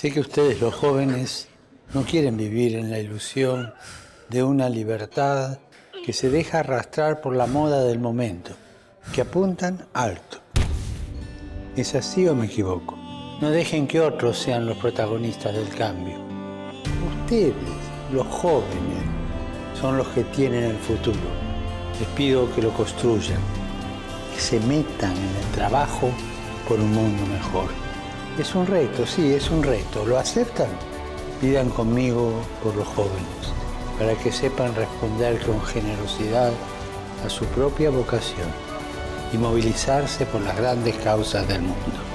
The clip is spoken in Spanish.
Sé que ustedes los jóvenes no quieren vivir en la ilusión de una libertad que se deja arrastrar por la moda del momento, que apuntan alto. ¿Es así o me equivoco? No dejen que otros sean los protagonistas del cambio. Ustedes, los jóvenes, son los que tienen el futuro. Les pido que lo construyan, que se metan en el trabajo por un mundo mejor. Es un reto, sí, es un reto. ¿Lo aceptan? Pidan conmigo por los jóvenes, para que sepan responder con generosidad a su propia vocación y movilizarse por las grandes causas del mundo.